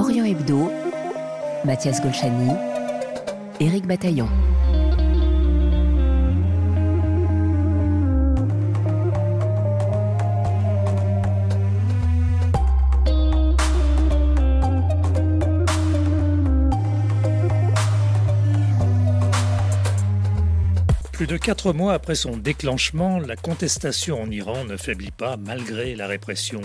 Orient Hebdo, Mathias Golchani, Éric Bataillon. Plus de quatre mois après son déclenchement, la contestation en Iran ne faiblit pas malgré la répression.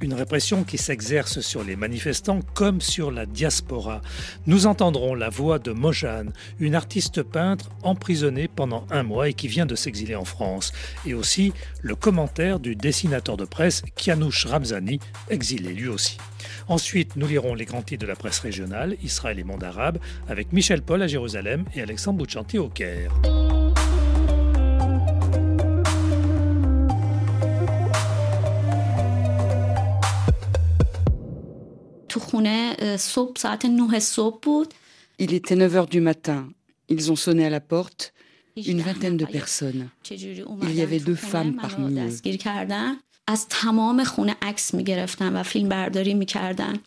Une répression qui s'exerce sur les manifestants comme sur la diaspora. Nous entendrons la voix de Mojane, une artiste peintre emprisonnée pendant un mois et qui vient de s'exiler en France. Et aussi le commentaire du dessinateur de presse Kianouch Ramzani, exilé lui aussi. Ensuite, nous lirons les grands titres de la presse régionale, Israël et monde arabe, avec Michel Paul à Jérusalem et Alexandre Bouchanti au Caire. Il était 9 heures du matin. Ils ont sonné à la porte. Une vingtaine de personnes. Il y avait deux femmes parmi eux.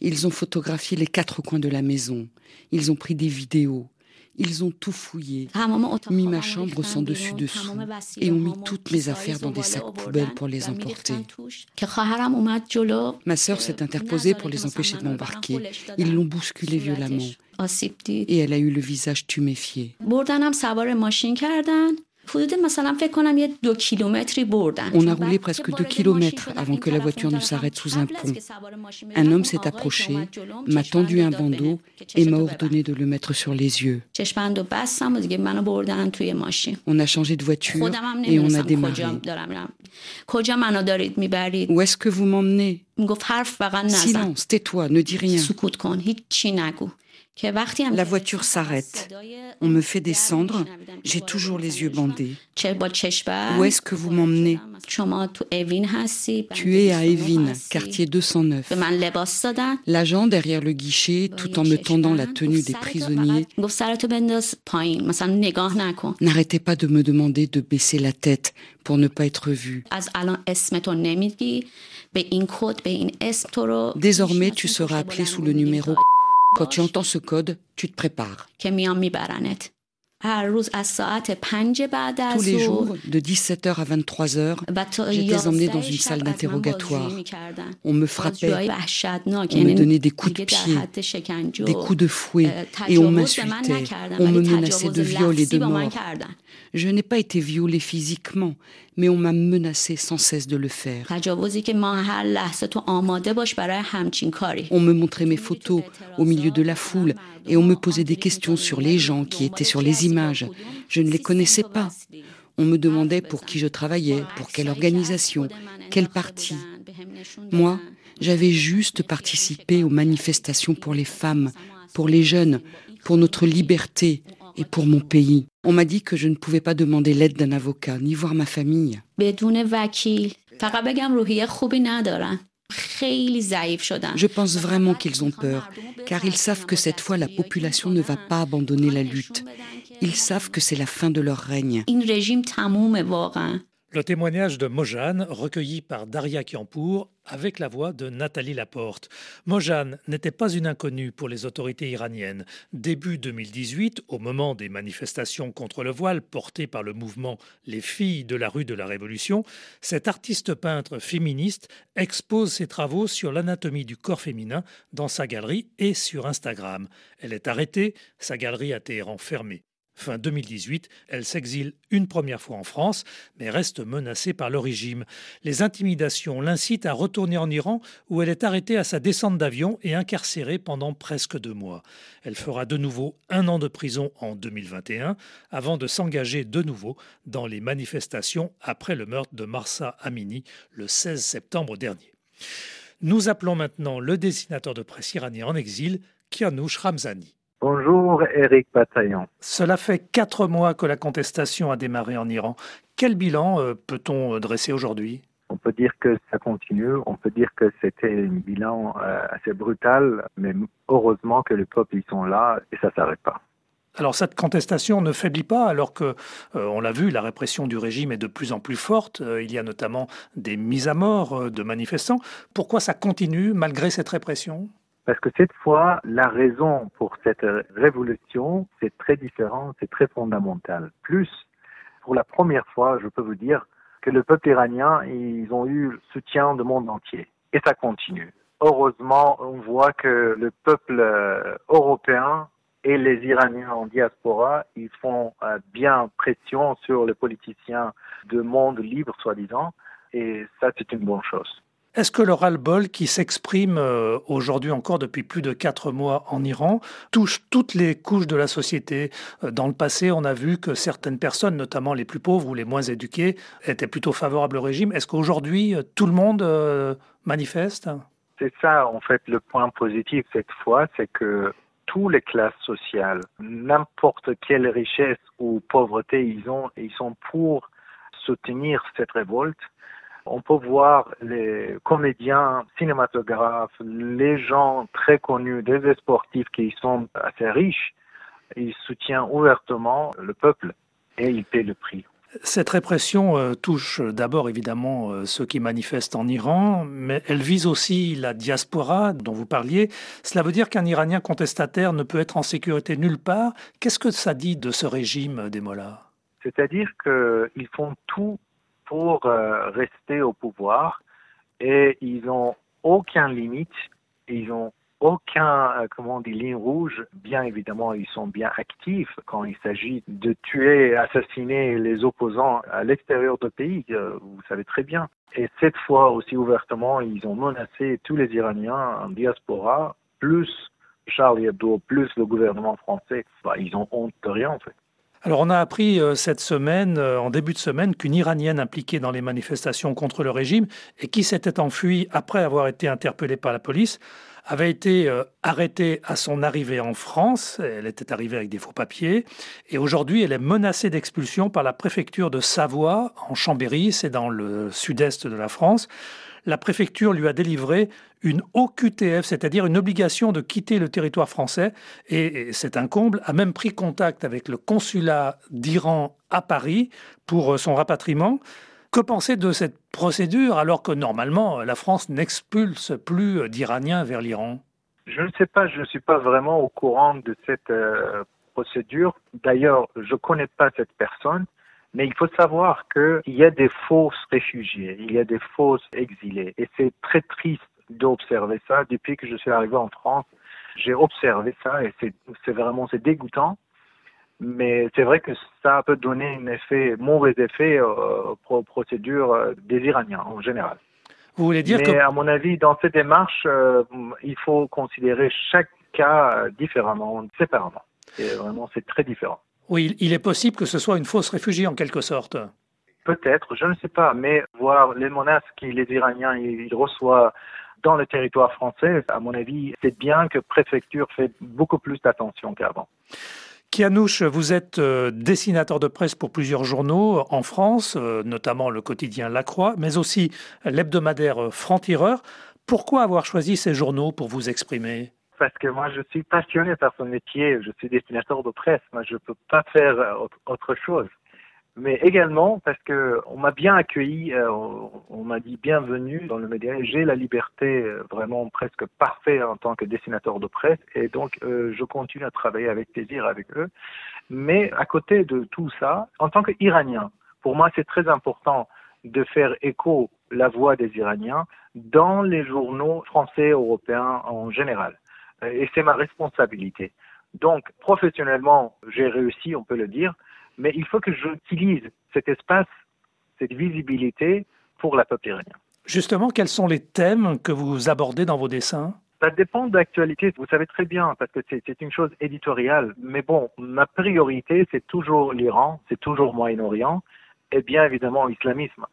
Ils ont photographié les quatre coins de la maison. Ils ont pris des vidéos. Ils ont tout fouillé, mis ma chambre sans dessus-dessous et ont mis toutes mes affaires dans des sacs poubelles pour les emporter. Ma sœur s'est interposée pour les empêcher de m'embarquer. Ils l'ont bousculée violemment et elle a eu le visage tuméfié. On a roulé presque deux kilomètres avant que la voiture ne s'arrête sous un pont. Un homme s'est approché, m'a tendu un bandeau et m'a ordonné de le mettre sur les yeux. On a changé de voiture et on a démarré. Où est-ce que vous m'emmenez Silence, tais-toi, ne dis rien. La voiture s'arrête. On me fait descendre. J'ai toujours les yeux bandés. Où est-ce que vous m'emmenez? Tu es à Evin, quartier 209. L'agent derrière le guichet, tout en me tendant la tenue des prisonniers, n'arrêtez pas de me demander de baisser la tête pour ne pas être vu. Désormais, tu seras appelé sous le numéro quand tu entends ce code, tu te prépares. Tous les jours, de 17h à 23h, j'étais emmenée dans une salle d'interrogatoire. On me frappait, on me donnait des coups de pied, des coups de fouet, et on m'insultait, on me menaçait de viol et de mort. Je n'ai pas été violée physiquement, mais on m'a menacé sans cesse de le faire. On me montrait mes photos au milieu de la foule et on me posait des questions sur les gens qui étaient sur les images. Je ne les connaissais pas. On me demandait pour qui je travaillais, pour quelle organisation, quel parti. Moi, j'avais juste participé aux manifestations pour les femmes, pour les jeunes, pour notre liberté, et pour mon pays. On m'a dit que je ne pouvais pas demander l'aide d'un avocat, ni voir ma famille. Je pense vraiment qu'ils ont peur, car ils savent que cette fois la population ne va pas abandonner la lutte. Ils savent que c'est la fin de leur règne. Le témoignage de Mojane, recueilli par Daria Kiampour, avec la voix de Nathalie Laporte. Mojane n'était pas une inconnue pour les autorités iraniennes. Début 2018, au moment des manifestations contre le voile portées par le mouvement Les filles de la rue de la Révolution, cette artiste peintre féministe expose ses travaux sur l'anatomie du corps féminin dans sa galerie et sur Instagram. Elle est arrêtée, sa galerie a été fermée. Fin 2018, elle s'exile une première fois en France, mais reste menacée par le régime. Les intimidations l'incitent à retourner en Iran, où elle est arrêtée à sa descente d'avion et incarcérée pendant presque deux mois. Elle fera de nouveau un an de prison en 2021, avant de s'engager de nouveau dans les manifestations après le meurtre de Marsa Amini le 16 septembre dernier. Nous appelons maintenant le dessinateur de presse iranien en exil, Kianouch Ramzani. Bonjour Eric Bataillon. Cela fait quatre mois que la contestation a démarré en Iran. Quel bilan euh, peut-on euh, dresser aujourd'hui? On peut dire que ça continue, on peut dire que c'était un bilan euh, assez brutal, mais heureusement que les peuples y sont là et ça ne s'arrête pas. Alors cette contestation ne faiblit pas alors que, on l'a vu, la répression du régime est de plus en plus forte. il y a notamment des mises à mort de manifestants. Pourquoi ça continue malgré cette répression? Parce que cette fois, la raison pour cette révolution, c'est très différent, c'est très fondamental. Plus, pour la première fois, je peux vous dire que le peuple iranien, ils ont eu le soutien du monde entier. Et ça continue. Heureusement, on voit que le peuple euh, européen et les Iraniens en diaspora, ils font euh, bien pression sur les politiciens de monde libre, soi-disant, et ça, c'est une bonne chose. Est-ce que le ras-le-bol qui s'exprime euh, aujourd'hui encore depuis plus de quatre mois en Iran touche toutes les couches de la société? Euh, Dans le passé, on a vu que certaines personnes, notamment les plus pauvres ou les moins éduquées, étaient plutôt favorables au régime. Est-ce qu'aujourd'hui, tout le monde manifeste? C'est ça, en fait, le point positif cette fois, c'est que toutes les classes sociales, n'importe quelle richesse ou pauvreté ils ont, ils sont pour soutenir cette révolte. On peut voir les comédiens, cinématographes, les gens très connus, des sportifs qui sont assez riches, ils soutiennent ouvertement le peuple et ils paient le prix. Cette répression euh, touche d'abord évidemment euh, ceux qui manifestent en Iran, mais elle vise aussi la diaspora dont vous parliez. Cela veut dire qu'un Iranien contestataire ne peut être en sécurité nulle part. Qu'est-ce que ça dit de ce régime des mollahs? C'est-à-dire qu'ils font tout pour euh, rester au pouvoir et ils n'ont aucune limite, ils ont aucun, euh, comment on dit, ligne rouge. Bien évidemment, ils sont bien actifs quand il s'agit de tuer, assassiner les opposants à l'extérieur du pays, vous savez très bien. Et cette fois aussi ouvertement, ils ont menacé tous les Iraniens en diaspora, plus Charles Hebdo, plus le gouvernement français. Bah, ils ont honte de rien en fait. Alors on a appris euh, cette semaine, en début de semaine, qu'une Iranienne impliquée dans les manifestations contre le régime et qui s'était enfuie après avoir été interpellée par la police avait été euh, arrêtée à son arrivée en France. Elle était arrivée avec des faux papiers. Et aujourd'hui, elle est menacée d'expulsion par la préfecture de Savoie, en Chambéry, c'est dans le sud-est de la France. La préfecture lui a délivré une OQTF, c'est-à-dire une obligation de quitter le territoire français. Et c'est un comble, a même pris contact avec le consulat d'Iran à Paris pour euh, son rapatriement. Que penser de cette procédure alors que normalement la France n'expulse plus d'Iraniens vers l'Iran? Je ne sais pas, je ne suis pas vraiment au courant de cette euh, procédure. D'ailleurs, je ne connais pas cette personne, mais il faut savoir qu'il y a des fausses réfugiés, il y a des fausses exilés. Et c'est très triste d'observer ça. Depuis que je suis arrivé en France, j'ai observé ça et c'est vraiment c'est dégoûtant mais c'est vrai que ça peut donner un effet, mauvais effet euh, aux procédures euh, des Iraniens en général. Vous voulez dire mais à mon avis, dans cette démarche, euh, il faut considérer chaque cas différemment, séparément. Et vraiment, c'est très différent. Oui, il est possible que ce soit une fausse réfugiée en quelque sorte. Peut-être, je ne sais pas, mais voir les menaces que les Iraniens ils reçoivent dans le territoire français, à mon avis, c'est bien que préfecture fait beaucoup plus d'attention qu'avant. Kianouche, vous êtes euh, dessinateur de presse pour plusieurs journaux en France, euh, notamment le quotidien La Croix, mais aussi l'hebdomadaire euh, Franc-Tireur. Pourquoi avoir choisi ces journaux pour vous exprimer? Parce que moi, je suis passionné par ce métier. Je suis dessinateur de presse. Moi, je ne peux pas faire autre chose mais également parce que on m'a bien accueilli, euh, on, m'a dit bienvenue dans le média. J'ai la liberté euh, vraiment presque parfaite en tant que dessinateur de presse et donc euh, je continue à travailler avec plaisir avec eux. Mais à côté de tout ça, en tant qu'Iranien, pour moi c'est très important de faire écho la voix des Iraniens dans les journaux français, européens en général. Et c'est ma responsabilité. Donc professionnellement, j'ai réussi, on peut le dire mais il faut que j'utilise cet espace, cette visibilité pour la peuple iranien. Justement, quels sont les thèmes que vous abordez dans vos dessins? Ça dépend de l'actualité, vous savez très bien, parce que c'est une chose éditoriale. Mais bon, ma priorité, c'est toujours l'Iran, c'est toujours Moyen-Orient, et bien évidemment l'islamisme.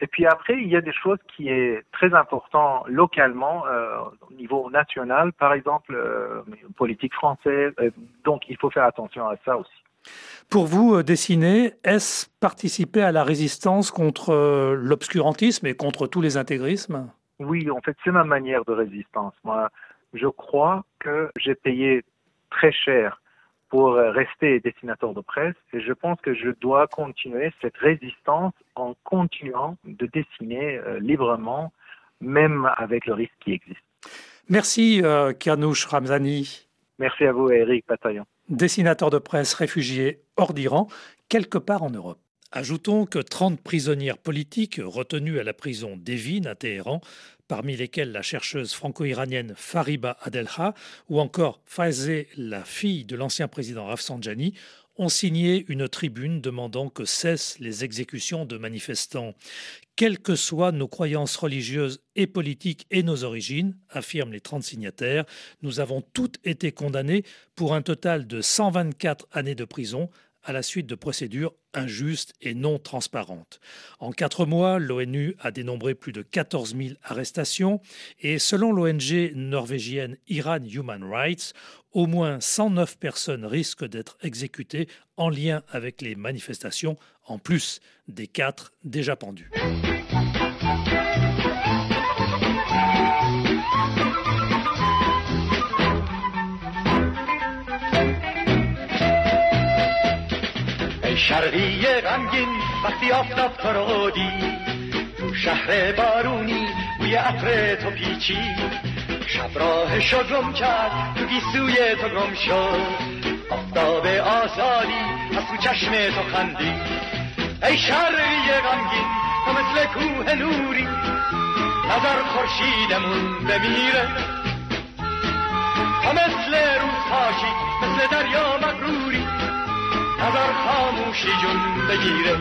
Et puis après, il y a des choses qui est très important localement, euh, au niveau national, par exemple, euh, politique française. donc, il faut faire attention à ça aussi. Pour vous, euh, dessiner, est-ce participer à la résistance contre euh, l'obscurantisme et contre tous les intégrismes? Oui, en fait, c'est ma manière de résistance. Moi, je crois que j'ai payé très cher pour euh, rester dessinateur de presse et je pense que je dois continuer cette résistance en continuant de dessiner librement, même avec le risque qui existe. Merci euh, Kianouch Ramzani. Merci à vous Eric Bataillon. Dessinateur de presse réfugié hors d'Iran, quelque part en Europe. Ajoutons que 30 prisonnières politiques retenues à la prison d'Evin à Téhéran, parmi lesquelles la chercheuse franco-iranienne Fariba Adelha ou encore Faizeh, la fille de l'ancien président Rafsanjani, ont signé une tribune demandant que cessent les exécutions de manifestants. Quelles que soient nos croyances religieuses et politiques et nos origines, affirment les 30 signataires, nous avons toutes été condamnés pour un total de 124 années de prison à la suite de procédures injustes et non transparentes. En quatre mois, l'ONU a dénombré plus de 14 000 arrestations et selon l'ONG norvégienne Iran Human Rights, au moins 109 personnes risquent d'être exécutées en lien avec les manifestations, en plus des quatre déjà pendues. شرقی غمگین وقتی آفتاب تو رو تو شهر بارونی بوی عطر تو پیچی. شب راه گم کرد تو گیسوی تو گم شد. آفتاب آزادی از تو چشم تو خندی. ای شرقی غمگین تو مثل کوه نوری. نظر خورشیدمون بمیره. تو مثل روز پاشی خاموشی جون بگیره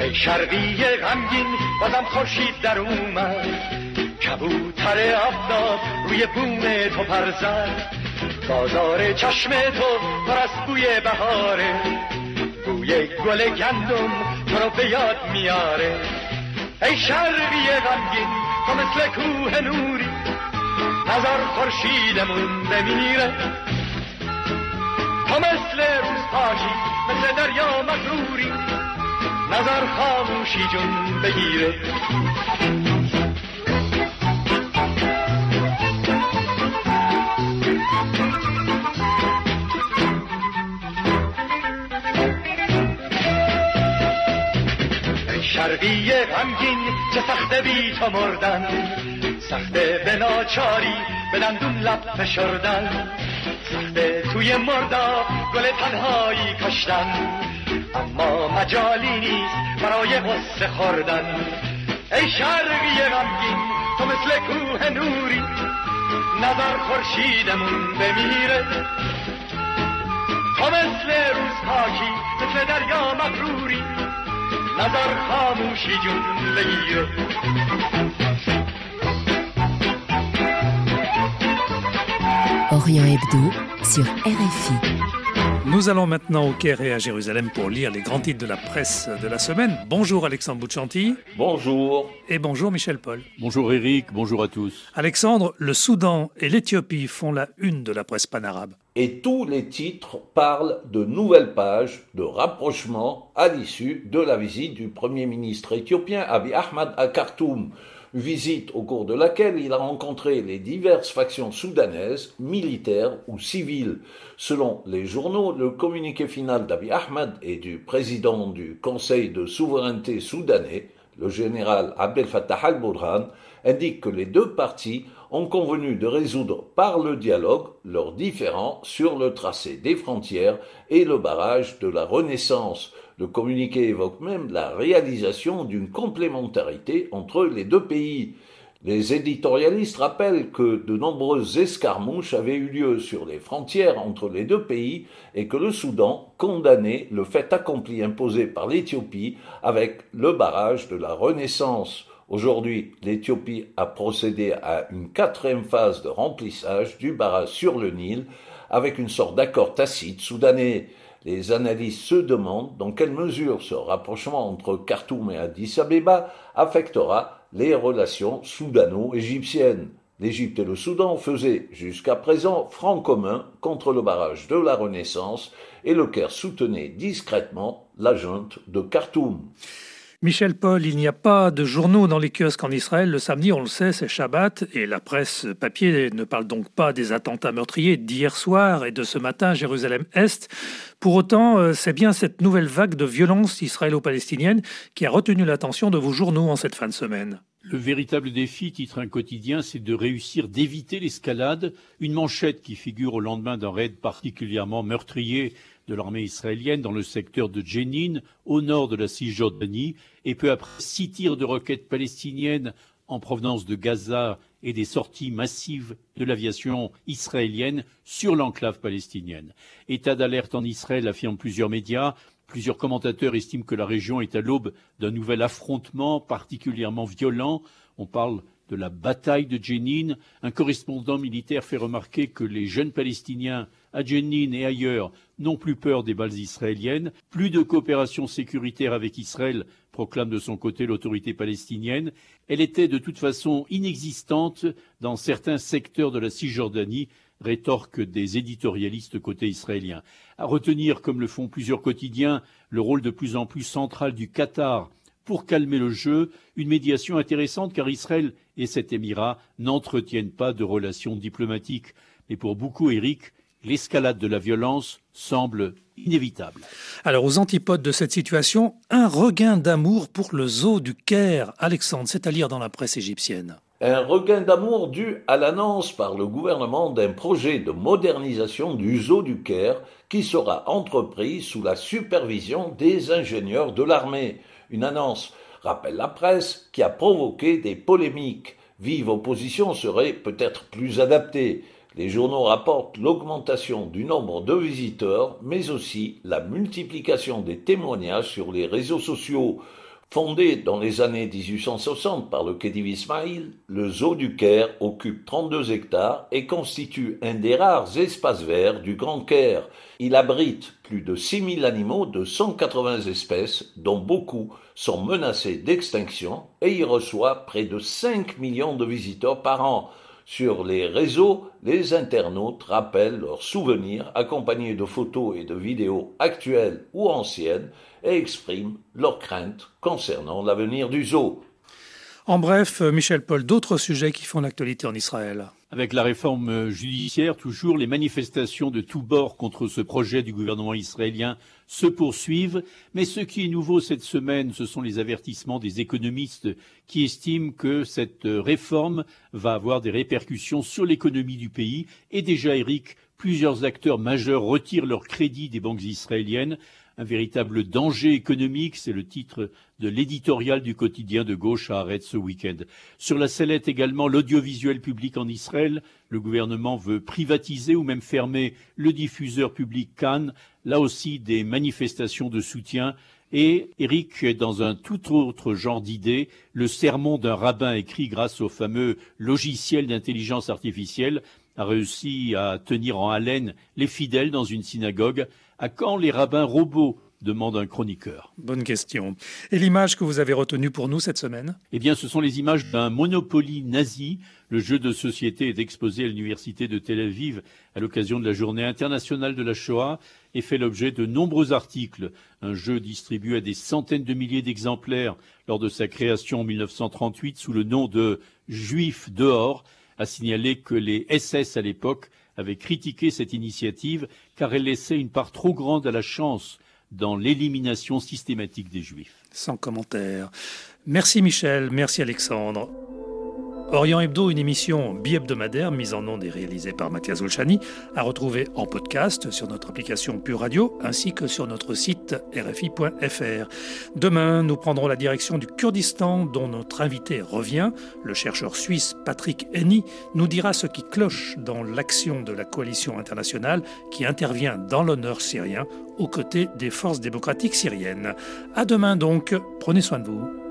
ای شرقی غمگین بازم خورشید در اومد کبوتر آفتاب روی بوم تو پرزد بازار چشم تو پر از بوی بهاره بوی گل گندم رو به یاد میاره. ای شرقی غمگین تو مثل کوه نوری نظر خورشیدمون بمیره. تو مثل روز پاشی مثل دریا مغروری نظر خاموشی جون بگیره. شرقی غمگین چه سخته بی تو مردن. سخته به ناچاری به دندون لب فشردن. سخته توی مردا گل تنهایی کشتن. اما مجالی نیست برای غصه خوردن. ای شرقی غمگین تو مثل کوه نوری نظر خورشیدمون بمیره. تو مثل روز پاکی مثل دریا مغروری نظر خاموشی جون بگیره Orient Hebdo sur RFI. Nous allons maintenant au Caire et à Jérusalem pour lire les grands titres de la presse de la semaine. Bonjour Alexandre Bouchanti. Bonjour. Et bonjour Michel Paul. Bonjour Eric, bonjour à tous. Alexandre, le Soudan et l'Éthiopie font la une de la presse panarabe. Et tous les titres parlent de nouvelles pages de rapprochement à l'issue de la visite du Premier ministre éthiopien Abiy Ahmed à Khartoum visite au cours de laquelle il a rencontré les diverses factions soudanaises, militaires ou civiles. Selon les journaux, le communiqué final d'Abiy Ahmed et du président du Conseil de souveraineté soudanais, le général Abdel Fattah al-Burhan, indique que les deux parties ont convenu de résoudre par le dialogue leurs différends sur le tracé des frontières et le barrage de la Renaissance. Le communiqué évoque même la réalisation d'une complémentarité entre les deux pays. Les éditorialistes rappellent que de nombreuses escarmouches avaient eu lieu sur les frontières entre les deux pays et que le Soudan condamnait le fait accompli imposé par l'Éthiopie avec le barrage de la Renaissance. Aujourd'hui, l'Éthiopie a procédé à une quatrième phase de remplissage du barrage sur le Nil avec une sorte d'accord tacite soudanais. Les analystes se demandent dans quelle mesure ce rapprochement entre Khartoum et Addis Abeba affectera les relations soudano-égyptiennes. L'Égypte et le Soudan faisaient jusqu'à présent front commun contre le barrage de la Renaissance et le Caire soutenait discrètement la junte de Khartoum. Michel Paul, il n'y a pas de journaux dans les kiosques en Israël. Le samedi, on le sait, c'est Shabbat et la presse papier ne parle donc pas des attentats meurtriers d'hier soir et de ce matin à Jérusalem-Est. Pour autant, euh, c'est bien cette nouvelle vague de violence israélo-palestinienne qui a retenu l'attention de vos journaux en cette fin de semaine. Le véritable défi, titre un quotidien, c'est de réussir d'éviter l'escalade. Une manchette qui figure au lendemain d'un raid particulièrement meurtrier de l'armée israélienne dans le secteur de Jenin, au nord de la Cisjordanie, et peu après six tirs de roquettes palestiniennes en provenance de Gaza et des sorties massives de l'aviation israélienne sur l'enclave palestinienne. État d'alerte en Israël, affirment plusieurs médias. Plusieurs commentateurs estiment que la région est à l'aube d'un nouvel affrontement particulièrement violent. On parle de la bataille de Jenin. Un correspondant militaire fait remarquer que les jeunes Palestiniens à Jenin et ailleurs n'ont plus peur des balles israéliennes, plus de coopération sécuritaire avec Israël, proclame de son côté l'autorité palestinienne. Elle était de toute façon inexistante dans certains secteurs de la Cisjordanie, rétorque des éditorialistes côté israélien. À retenir, comme le font plusieurs quotidiens, le rôle de plus en plus central du Qatar pour calmer le jeu, une médiation intéressante car Israël et cet émirat n'entretiennent pas de relations diplomatiques. Mais pour beaucoup, Eric, l'escalade de la violence semble inévitable. Alors, aux antipodes de cette situation, un regain d'amour pour le zoo du Caire. Alexandre, c'est à lire dans la presse égyptienne. Un regain d'amour dû à l'annonce par le gouvernement d'un projet de modernisation du zoo du Caire qui sera entrepris sous la supervision des ingénieurs de l'armée. Une annonce, rappelle la presse, qui a provoqué des polémiques. Vive opposition serait peut-être plus adaptée. Les journaux rapportent l'augmentation du nombre de visiteurs, mais aussi la multiplication des témoignages sur les réseaux sociaux. Fondé dans les années 1860 par le Khedive Ismail, le zoo du Caire occupe 32 hectares et constitue un des rares espaces verts du Grand Caire. Il abrite plus de 6000 animaux de 180 espèces, dont beaucoup sont menacés d'extinction, et y reçoit près de 5 millions de visiteurs par an. Sur les réseaux, les internautes rappellent leurs souvenirs accompagnés de photos et de vidéos actuelles ou anciennes et expriment leurs craintes concernant l'avenir du zoo. En bref, Michel Paul, d'autres sujets qui font l'actualité en Israël. Avec la réforme judiciaire, toujours, les manifestations de tous bords contre ce projet du gouvernement israélien se poursuivent. Mais ce qui est nouveau cette semaine, ce sont les avertissements des économistes qui estiment que cette réforme va avoir des répercussions sur l'économie du pays. Et déjà, Eric, plusieurs acteurs majeurs retirent leur crédit des banques israéliennes un véritable danger économique, c'est le titre de l'éditorial du quotidien de gauche à Arrête ce week-end. Sur la sellette également, l'audiovisuel public en Israël. Le gouvernement veut privatiser ou même fermer le diffuseur public Cannes. Là aussi, des manifestations de soutien. Et Eric, dans un tout autre genre d'idée, le sermon d'un rabbin écrit grâce au fameux logiciel d'intelligence artificielle a réussi à tenir en haleine les fidèles dans une synagogue. À quand les rabbins robots demande un chroniqueur. Bonne question. Et l'image que vous avez retenue pour nous cette semaine? Eh bien, ce sont les images d'un Monopoly nazi. Le jeu de société est exposé à l'université de Tel Aviv à l'occasion de la journée internationale de la Shoah et fait l'objet de nombreux articles. Un jeu distribué à des centaines de milliers d'exemplaires lors de sa création en 1938 sous le nom de Juif dehors a signalé que les SS à l'époque avaient critiqué cette initiative car elle laissait une part trop grande à la chance dans l'élimination systématique des Juifs. Sans commentaire. Merci Michel, merci Alexandre. Orient Hebdo, une émission bi-hebdomadaire mise en ondes et réalisée par Mathias Olchani, à retrouver en podcast sur notre application Pure Radio ainsi que sur notre site rfi.fr. Demain, nous prendrons la direction du Kurdistan dont notre invité revient. Le chercheur suisse Patrick Henny nous dira ce qui cloche dans l'action de la coalition internationale qui intervient dans l'honneur syrien aux côtés des forces démocratiques syriennes. À demain donc, prenez soin de vous.